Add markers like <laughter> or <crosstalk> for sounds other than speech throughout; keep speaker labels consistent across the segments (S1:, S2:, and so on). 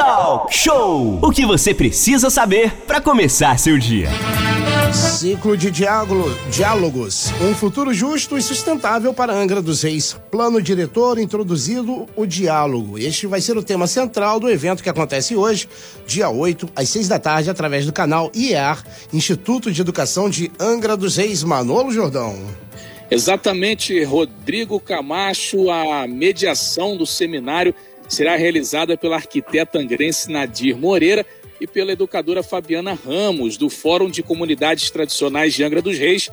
S1: Talk Show! O que você precisa saber para começar seu dia.
S2: Ciclo de diálogo, diálogos. Um futuro justo e sustentável para Angra dos Reis. Plano diretor introduzido o diálogo. Este vai ser o tema central do evento que acontece hoje, dia 8, às 6 da tarde, através do canal IEAR, Instituto de Educação de Angra dos Reis. Manolo Jordão.
S3: Exatamente, Rodrigo Camacho, a mediação do seminário será realizada pela arquiteta angrense Nadir Moreira e pela educadora Fabiana Ramos, do Fórum de Comunidades Tradicionais de Angra dos Reis,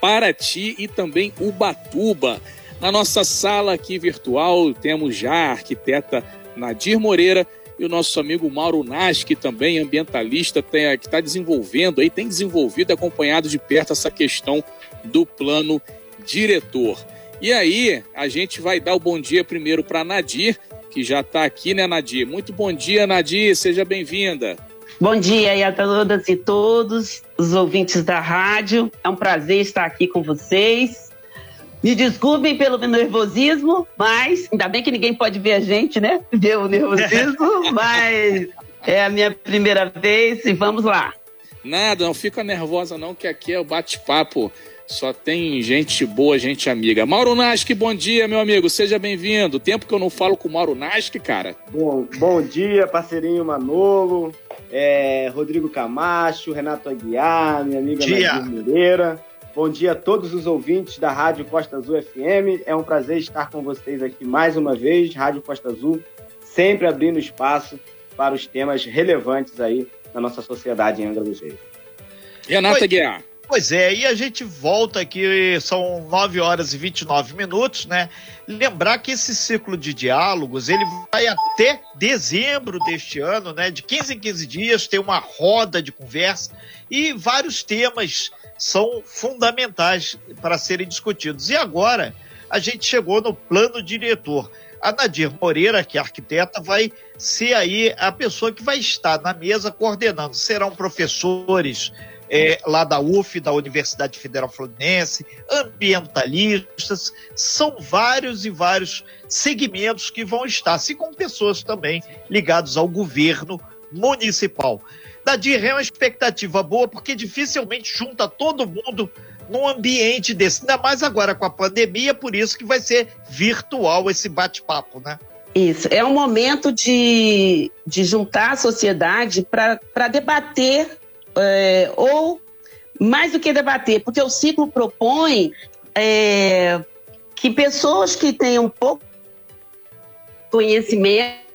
S3: Paraty e também Ubatuba. Na nossa sala aqui virtual temos já a arquiteta Nadir Moreira e o nosso amigo Mauro Nas, que também é ambientalista, tem, que está desenvolvendo aí, tem desenvolvido acompanhado de perto essa questão do plano diretor. E aí, a gente vai dar o bom dia primeiro para Nadir, que já está aqui, né, Nadir? Muito bom dia, Nadir, seja bem-vinda.
S4: Bom dia aí a todas e todos os ouvintes da rádio. É um prazer estar aqui com vocês. Me desculpem pelo nervosismo, mas ainda bem que ninguém pode ver a gente, né? Ver o nervosismo, <laughs> mas é a minha primeira vez e vamos lá.
S3: Nada, não fica nervosa não, que aqui é o bate-papo só tem gente boa, gente amiga. Mauro Nasque, bom dia, meu amigo. Seja bem-vindo. Tempo que eu não falo com o Mauro Nasque, cara.
S5: Bom, bom dia, parceirinho Manolo, é, Rodrigo Camacho, Renato Aguiar, minha amiga Nadir Moreira. Bom dia a todos os ouvintes da Rádio Costa Azul FM. É um prazer estar com vocês aqui mais uma vez. Rádio Costa Azul, sempre abrindo espaço para os temas relevantes aí na nossa sociedade em Angra dos Reis.
S3: Renato Aguiar.
S6: Pois é, e a gente volta aqui, são 9 horas e 29 minutos, né? Lembrar que esse ciclo de diálogos, ele vai até dezembro deste ano, né? De 15 em 15 dias, tem uma roda de conversa e vários temas são fundamentais para serem discutidos. E agora, a gente chegou no plano diretor. A Nadir Moreira, que é arquiteta, vai ser aí a pessoa que vai estar na mesa coordenando. Serão professores, é, lá da UF, da Universidade Federal Fluminense, ambientalistas, são vários e vários segmentos que vão estar, assim como pessoas também ligadas ao governo municipal. Nadir, é uma expectativa boa, porque dificilmente junta todo mundo num ambiente desse, ainda mais agora com a pandemia, por isso que vai ser virtual esse bate-papo, né?
S4: Isso, é um momento de, de juntar a sociedade para debater é, ou mais do que debater, porque o ciclo propõe é, que pessoas que tenham pouco conhecimento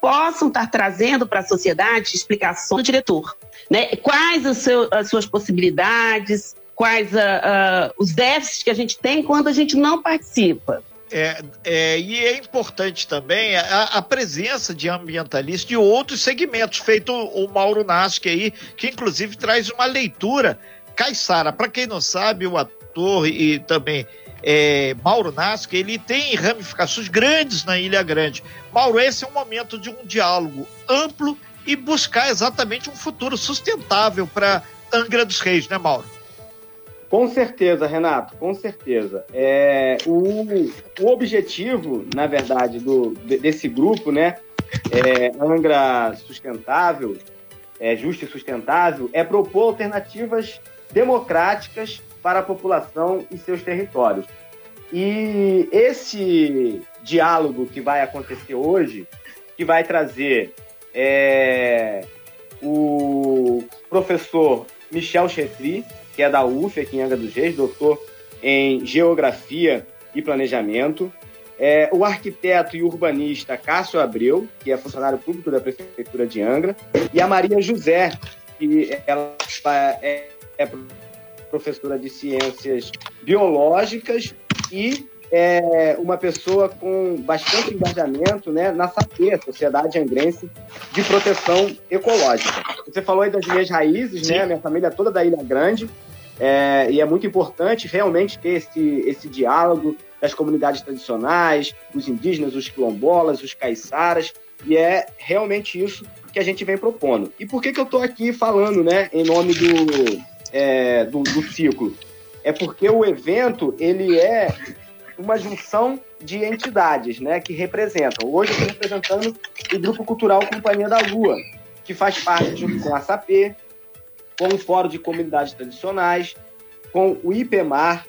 S4: possam estar trazendo para a sociedade explicações do diretor. Né? Quais seu, as suas possibilidades, quais a, a, os déficits que a gente tem quando a gente não participa.
S6: É, é, e é importante também a, a, presença de ambientalistas de outros segmentos, feito o Mauro Nasque aí, que inclusive traz uma leitura. Caissara, para quem não sabe, o ator e também é, Mauro Nasque, ele tem ramificações grandes na Ilha Grande. Mauro, esse é um momento de um diálogo amplo e buscar exatamente um futuro sustentável para Angra dos Reis, né, Mauro?
S5: Com certeza, Renato, com certeza. É, o, o objetivo, na verdade, do, desse grupo, né, é, Angra Sustentável, é, Justa e Sustentável, é propor alternativas democráticas para a população e seus territórios. E esse diálogo que vai acontecer hoje, que vai trazer é, o professor Michel Chetri, que é da UF, aqui em Angra dos Reis, doutor em Geografia e Planejamento. É, o arquiteto e urbanista Cássio Abreu, que é funcionário público da Prefeitura de Angra, e a Maria José, que ela é, é professora de Ciências Biológicas e é uma pessoa com bastante engajamento né, na SAPE, Sociedade Angrense de Proteção Ecológica. Você falou aí das minhas raízes, né? Minha família é toda da Ilha Grande. É, e é muito importante realmente ter esse, esse diálogo das comunidades tradicionais, os indígenas, os quilombolas, os caiçaras, e é realmente isso que a gente vem propondo. E por que, que eu estou aqui falando né, em nome do, é, do, do ciclo? É porque o evento ele é uma junção de entidades né, que representam. Hoje eu estou representando o Grupo Cultural Companhia da Lua, que faz parte, junto com a SAP, com o Fórum de Comunidades Tradicionais, com o IPMAR,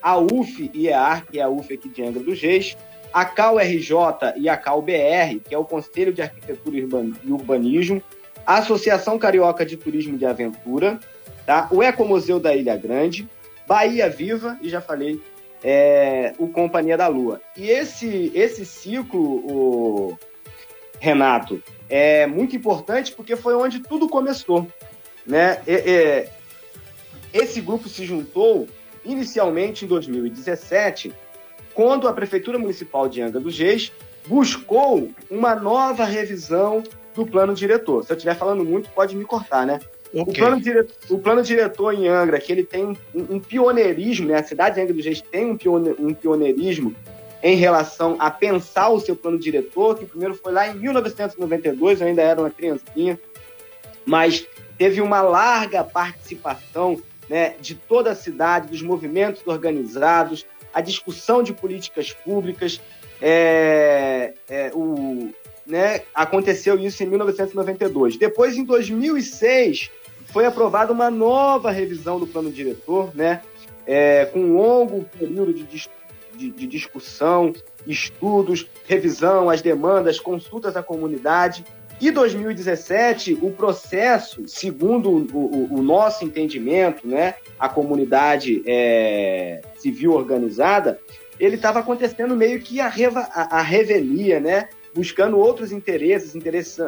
S5: a UF IEAR, que é a UF aqui de Angra dos Reis, a CalRJ e a CalBR, que é o Conselho de Arquitetura e Urbanismo, a Associação Carioca de Turismo de Aventura, tá? o Ecomuseu da Ilha Grande, Bahia Viva, e já falei, é, o Companhia da Lua. E esse, esse ciclo, o Renato, é muito importante porque foi onde tudo começou. Né? esse grupo se juntou inicialmente em 2017, quando a Prefeitura Municipal de Angra dos Reis buscou uma nova revisão do plano diretor. Se eu estiver falando muito, pode me cortar, né? Okay. O, plano diretor, o plano diretor em Angra, que ele tem um, um pioneirismo, né? A cidade de Angra dos Reis tem um, pione, um pioneirismo em relação a pensar o seu plano diretor, que primeiro foi lá em 1992, eu ainda era uma criancinha, mas teve uma larga participação né, de toda a cidade, dos movimentos organizados, a discussão de políticas públicas. É, é, o, né, aconteceu isso em 1992. Depois, em 2006, foi aprovada uma nova revisão do plano diretor, né, é, com um longo período de, de, de discussão, estudos, revisão, as demandas, consultas à comunidade. E 2017, o processo, segundo o, o, o nosso entendimento, né, a comunidade é, civil organizada, ele estava acontecendo meio que a, reva, a, a revelia, né, buscando outros interesses, interesses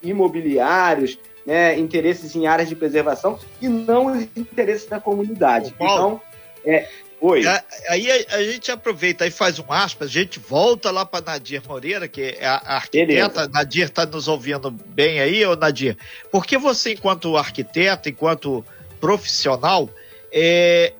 S5: imobiliários, né, interesses em áreas de preservação e não os interesses da comunidade. Então, é, Oi.
S6: Aí a, a, gente aproveita e faz um aspas, a gente volta lá para Nadir Moreira, que é a, a arquiteta. Beleza. Nadir está nos ouvindo bem aí, ô Nadir? Porque você, enquanto arquiteta, enquanto profissional, é,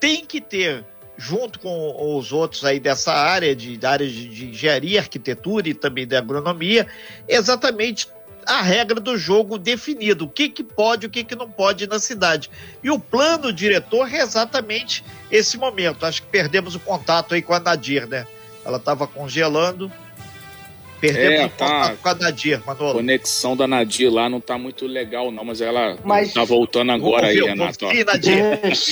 S6: tem que ter, junto com os outros aí dessa área, de, da área de, de engenharia, arquitetura e também de agronomia, exatamente a regra do jogo definido, o que, que pode e o que, que não pode na cidade. E o plano diretor é exatamente esse momento. Acho que perdemos o contato aí com a Nadir, né? Ela estava congelando.
S3: Perdemos é, tá, com a Nadir, Manolo. A conexão da Nadir lá não tá muito legal, não, mas ela mas... tá voltando agora aí, Renato. Sim, Nadir.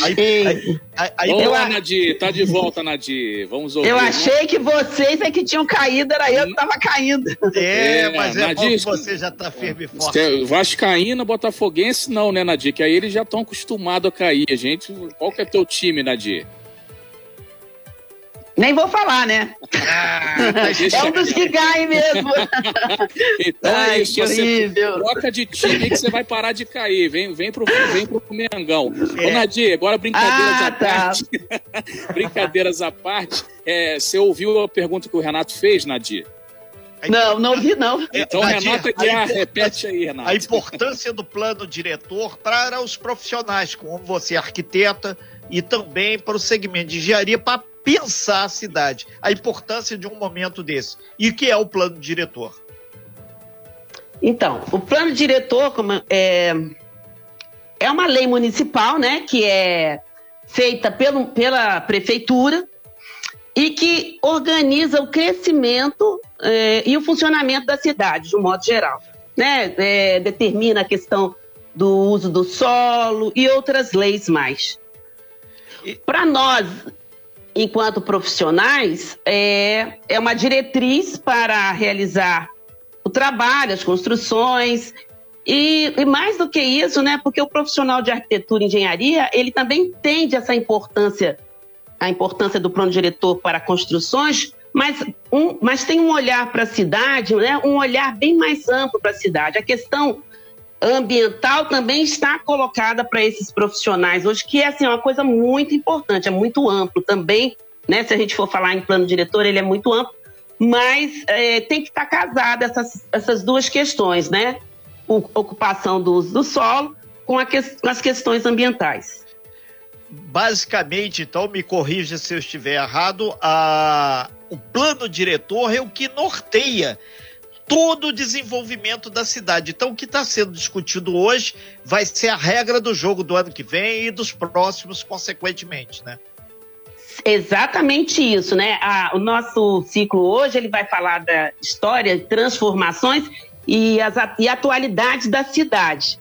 S3: aí, aí, aí, aí, Vamos lá, Nadir, tá de volta, Nadir. Vamos ouvir.
S4: Eu achei que vocês é que tinham caído, era eu que tava caindo.
S6: É, é mas é Nadir, bom que você já tá firme e forte.
S3: É Vascaína, Botafoguense não, né, Nadir? Que aí eles já estão acostumados a cair. A gente, qual que é teu time, Nadir?
S4: Nem vou falar, né? Ah, <laughs> é um dos que caem mesmo.
S3: então é Ai, é isso, que horrível. troca de time que você vai parar de cair. Vem, vem, pro, vem pro Mengão. É. Ô, Nadir, agora brincadeiras ah, à tá. parte. <laughs> brincadeiras à parte. É, você ouviu a pergunta que o Renato fez, Nadir?
S4: Não, não vi, não.
S3: Então, Nadir, Renato Aguiar, repete aí, Renato.
S6: A importância do plano diretor para os profissionais, como você, arquiteta, e também para o segmento de engenharia, para pensar a cidade, a importância de um momento desse. E o que é o plano diretor?
S4: Então, o plano diretor é, é uma lei municipal, né, que é feita pelo, pela prefeitura e que organiza o crescimento é, e o funcionamento da cidade, de um modo geral. Né? É, determina a questão do uso do solo e outras leis mais. Para nós, enquanto profissionais, é, é uma diretriz para realizar o trabalho, as construções. E, e, mais do que isso, né, porque o profissional de arquitetura e engenharia, ele também entende essa importância, a importância do plano diretor para construções, mas, um, mas tem um olhar para a cidade, né, um olhar bem mais amplo para a cidade. A questão ambiental também está colocada para esses profissionais hoje, que é assim, uma coisa muito importante, é muito amplo também, né? Se a gente for falar em plano diretor, ele é muito amplo, mas é, tem que estar casada essas, essas duas questões, né? O, ocupação do uso do solo com, que, com as questões ambientais.
S6: Basicamente, então, me corrija se eu estiver errado, a, o plano diretor é o que norteia todo o desenvolvimento da cidade. Então, o que está sendo discutido hoje vai ser a regra do jogo do ano que vem e dos próximos, consequentemente, né?
S4: Exatamente isso, né? o nosso ciclo hoje ele vai falar da história, transformações e as e atualidades da cidade.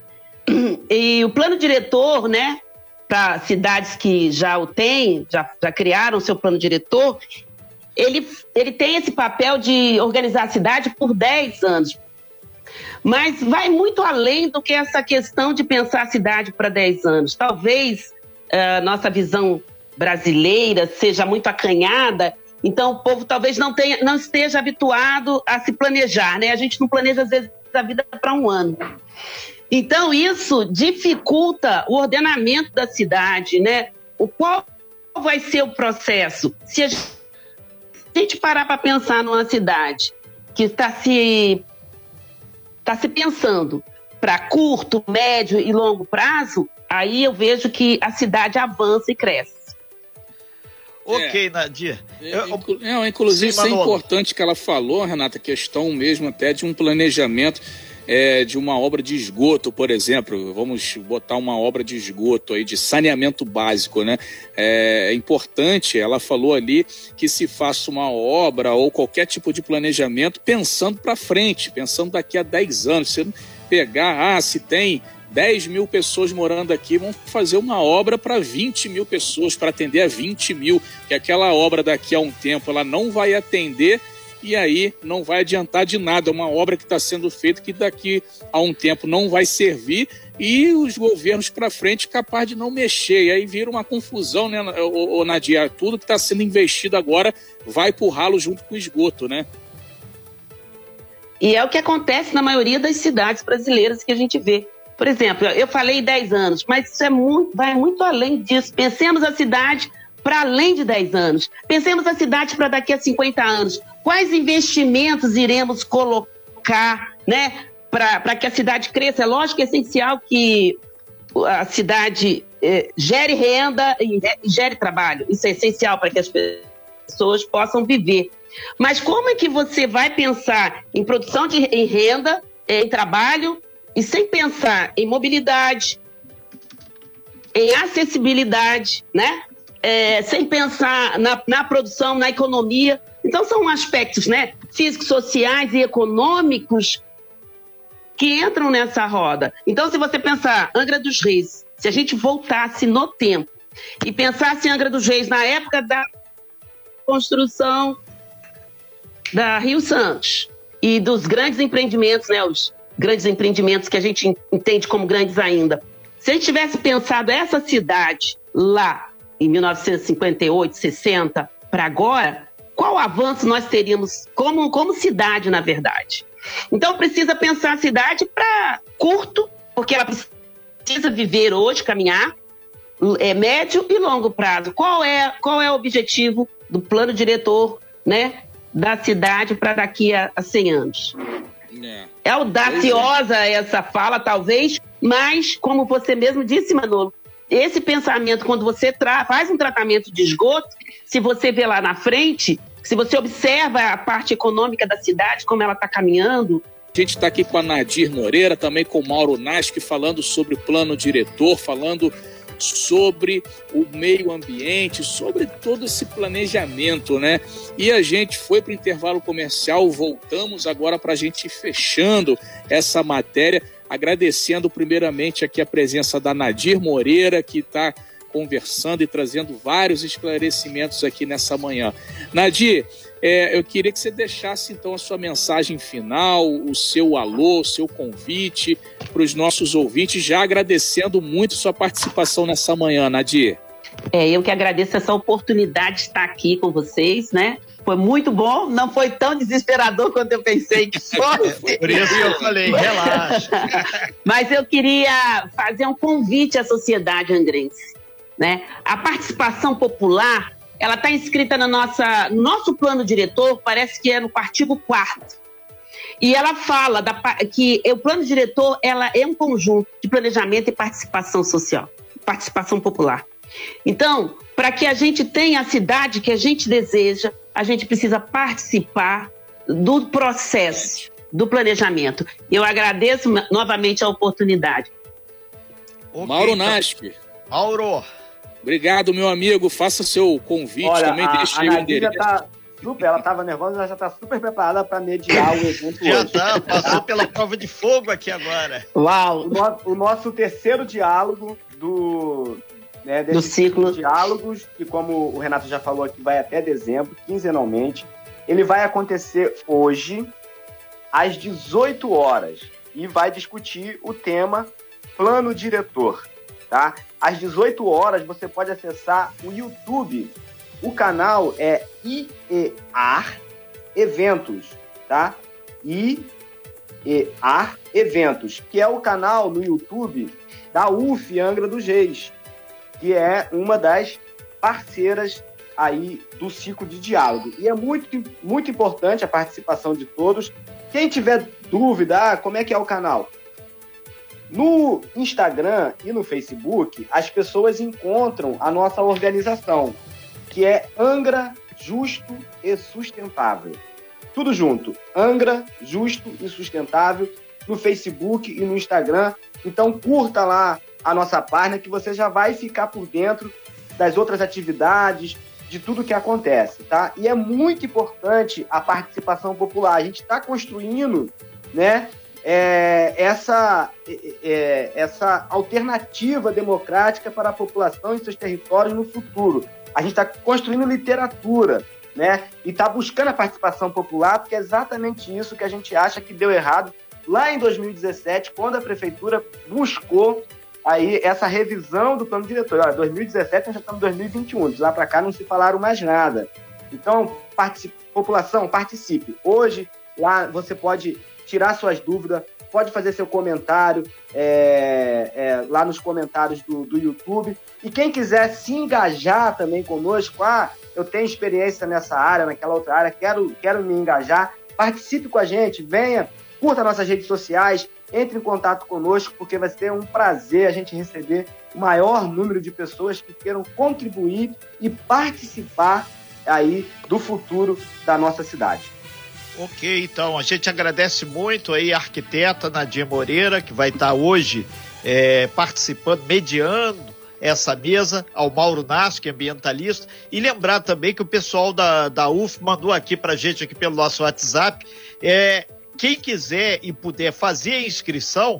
S4: E o plano diretor, né, para cidades que já o têm, já, já criaram seu plano diretor, ele, ele tem esse papel de organizar a cidade por 10 anos. Mas vai muito além do que essa questão de pensar a cidade para 10 anos. Talvez a uh, nossa visão brasileira seja muito acanhada, então o povo talvez não, tenha, não esteja habituado a se planejar, né? A gente não planeja, às vezes, a vida para um ano. Então, isso dificulta o ordenamento da cidade, né? O qual vai ser o processo? Se a gente parar para pensar numa cidade que está se, tá se pensando para curto, médio e longo prazo, aí eu vejo que a cidade avança e cresce.
S6: Ok, é. Nadir.
S3: É, eu, inclusive, Sim, isso é importante que ela falou, Renata, questão mesmo até de um planejamento é, de uma obra de esgoto, por exemplo, vamos botar uma obra de esgoto aí, de saneamento básico, né? É, é importante, ela falou ali que se faça uma obra ou qualquer tipo de planejamento pensando para frente, pensando daqui a 10 anos. Você pegar, ah, se tem 10 mil pessoas morando aqui, vão fazer uma obra para 20 mil pessoas, para atender a 20 mil, que aquela obra daqui a um tempo ela não vai atender e aí não vai adiantar de nada. É uma obra que está sendo feita que daqui a um tempo não vai servir e os governos para frente capaz de não mexer. E aí vira uma confusão, né, o, Nadia? Tudo que está sendo investido agora vai por ralo junto com o esgoto, né?
S4: E é o que acontece na maioria das cidades brasileiras que a gente vê. Por exemplo, eu falei 10 anos, mas isso é muito, vai muito além disso. Pensemos a cidade para além de 10 anos. Pensemos a cidade para daqui a 50 anos. Quais investimentos iremos colocar, né, para que a cidade cresça? É lógico que é essencial que a cidade eh, gere renda e gere trabalho. Isso é essencial para que as pessoas possam viver. Mas como é que você vai pensar em produção de em renda, em trabalho, e sem pensar em mobilidade, em acessibilidade, né? É, sem pensar na, na produção, na economia. Então, são aspectos né, físicos, sociais e econômicos que entram nessa roda. Então, se você pensar Angra dos Reis, se a gente voltasse no tempo e pensasse Angra dos Reis na época da construção da Rio Santos e dos grandes empreendimentos, né, os grandes empreendimentos que a gente entende como grandes ainda. Se a gente tivesse pensado essa cidade lá em 1958, 60 para agora, qual avanço nós teríamos como, como cidade, na verdade? Então precisa pensar a cidade para curto, porque ela precisa viver hoje, caminhar, é médio e longo prazo. Qual é, qual é o objetivo do plano diretor né, da cidade para daqui a, a 100 anos? É, é audaciosa é. essa fala, talvez, mas, como você mesmo disse, Manolo, esse pensamento, quando você faz um tratamento de esgoto, se você vê lá na frente, se você observa a parte econômica da cidade, como ela está caminhando.
S3: A gente está aqui com a Nadir Moreira, também com o Mauro Nasque, falando sobre o plano diretor, falando sobre o meio ambiente, sobre todo esse planejamento, né? E a gente foi para o intervalo comercial, voltamos agora para a gente ir fechando essa matéria, agradecendo primeiramente aqui a presença da Nadir Moreira, que está conversando e trazendo vários esclarecimentos aqui nessa manhã. Nadir, é, eu queria que você deixasse então a sua mensagem final, o seu alô, o seu convite para os nossos ouvintes, já agradecendo muito sua participação nessa manhã, Nadir.
S4: É, eu que agradeço essa oportunidade de estar aqui com vocês, né? Foi muito bom, não foi tão desesperador quanto eu pensei que <laughs> fosse.
S6: Por isso que eu falei, relaxa. <laughs>
S4: Mas eu queria fazer um convite à sociedade angrense. Né? A participação popular ela está inscrita no nossa, no nosso plano diretor, parece que é no artigo 4 e ela fala da, que o plano diretor ela é um conjunto de planejamento e participação social, participação popular. Então, para que a gente tenha a cidade que a gente deseja, a gente precisa participar do processo do planejamento. Eu agradeço novamente a oportunidade.
S3: Okay, Mauro então. Nasp.
S6: Mauro,
S3: Obrigado, meu amigo. Faça seu convite
S5: Olha,
S3: também.
S5: a,
S3: Deixe
S5: a
S3: o
S5: já
S3: endereço.
S5: tá super, ela tava nervosa, ela já tá super preparada para mediar o evento
S6: Já
S5: hoje.
S6: tá, passou pela prova de fogo aqui agora.
S4: Uau!
S5: O, no- o nosso terceiro diálogo do, né, desse
S4: Do ciclo.
S5: de diálogos, que como o Renato já falou aqui, vai até dezembro, quinzenalmente. Ele vai acontecer hoje, às 18 horas, e vai discutir o tema plano diretor, tá? Às 18 horas você pode acessar o YouTube. O canal é IEAR Eventos, tá? IEAR Eventos, que é o canal no YouTube da UF Angra dos Reis, que é uma das parceiras aí do ciclo de diálogo. E é muito, muito importante a participação de todos. Quem tiver dúvida, ah, como é que é o canal? No Instagram e no Facebook, as pessoas encontram a nossa organização, que é Angra Justo e Sustentável. Tudo junto. Angra Justo e Sustentável no Facebook e no Instagram. Então curta lá a nossa página que você já vai ficar por dentro das outras atividades, de tudo que acontece, tá? E é muito importante a participação popular. A gente está construindo, né, é, essa, é, é, essa alternativa democrática para a população e seus territórios no futuro. A gente está construindo literatura, né? E está buscando a participação popular, porque é exatamente isso que a gente acha que deu errado lá em 2017, quando a prefeitura buscou aí essa revisão do plano diretor. Olha, 2017 nós já estamos em 2021, de lá para cá não se falaram mais nada. Então, população, participe. Hoje, lá você pode tirar suas dúvidas, pode fazer seu comentário é, é, lá nos comentários do, do YouTube. E quem quiser se engajar também conosco, ah, eu tenho experiência nessa área, naquela outra área, quero, quero me engajar, participe com a gente, venha, curta nossas redes sociais, entre em contato conosco, porque vai ser um prazer a gente receber o maior número de pessoas que queiram contribuir e participar aí do futuro da nossa cidade.
S6: Ok, então a gente agradece muito aí a arquiteta Nadia Moreira, que vai estar hoje é, participando, mediando essa mesa, ao Mauro Nasco, que é ambientalista, e lembrar também que o pessoal da, da UF mandou aqui pra gente, aqui pelo nosso WhatsApp, é, quem quiser e puder fazer a inscrição,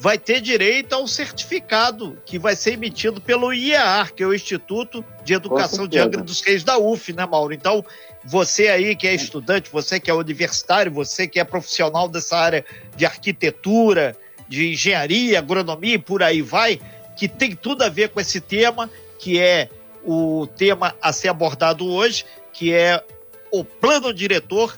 S6: vai ter direito ao certificado que vai ser emitido pelo IEAR, que é o Instituto de Educação de. Angra dos Reis da UF, né, Mauro? Então, você aí que é estudante, você que é universitário, você que é profissional dessa área de arquitetura, de engenharia, agronomia e por aí vai, que tem tudo a ver com esse tema, que é o tema a ser abordado hoje, que é o plano diretor.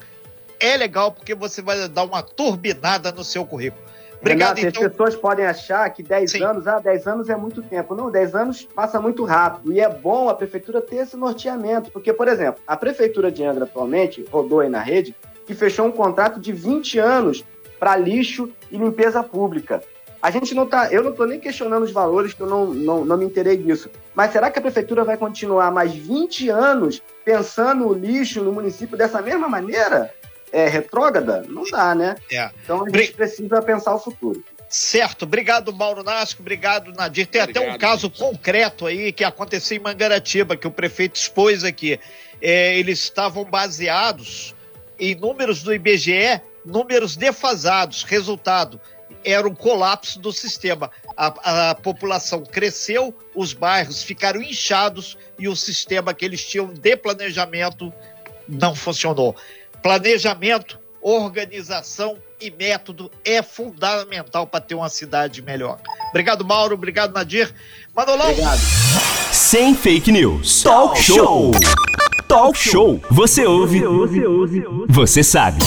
S6: É legal porque você vai dar uma turbinada no seu currículo. Obrigado,
S5: Renato,
S6: então.
S5: as pessoas podem achar que 10
S6: Sim.
S5: anos, ah, 10 anos é muito tempo. Não, 10 anos passa muito rápido. E é bom a prefeitura ter esse norteamento. Porque, por exemplo, a prefeitura de Angra atualmente rodou aí na rede que fechou um contrato de 20 anos para lixo e limpeza pública. A gente não tá. Eu não estou nem questionando os valores, que eu não, não, não me interei disso. Mas será que a prefeitura vai continuar mais 20 anos pensando o lixo no município dessa mesma maneira? É retrógrada? Não dá, né?
S6: É.
S5: Então a
S6: Bri-
S5: gente precisa pensar o futuro.
S6: Certo, obrigado Mauro Nasco, obrigado Nadir. Tem até um
S3: Obrigado,
S6: caso
S3: gente.
S6: concreto aí que aconteceu em Mangaratiba, que o prefeito expôs aqui. É, eles estavam baseados em números do IBGE, números defasados. Resultado, era um colapso do sistema. A, a população cresceu, os bairros ficaram inchados e o sistema que eles tinham de planejamento não funcionou. Planejamento, organização e método é fundamental para ter uma cidade melhor. Obrigado, Mauro. Obrigado, Nadir. Manolão,
S5: Obrigado.
S1: Sem fake news. Talk show. Talk show. Você ouve. Você sabe.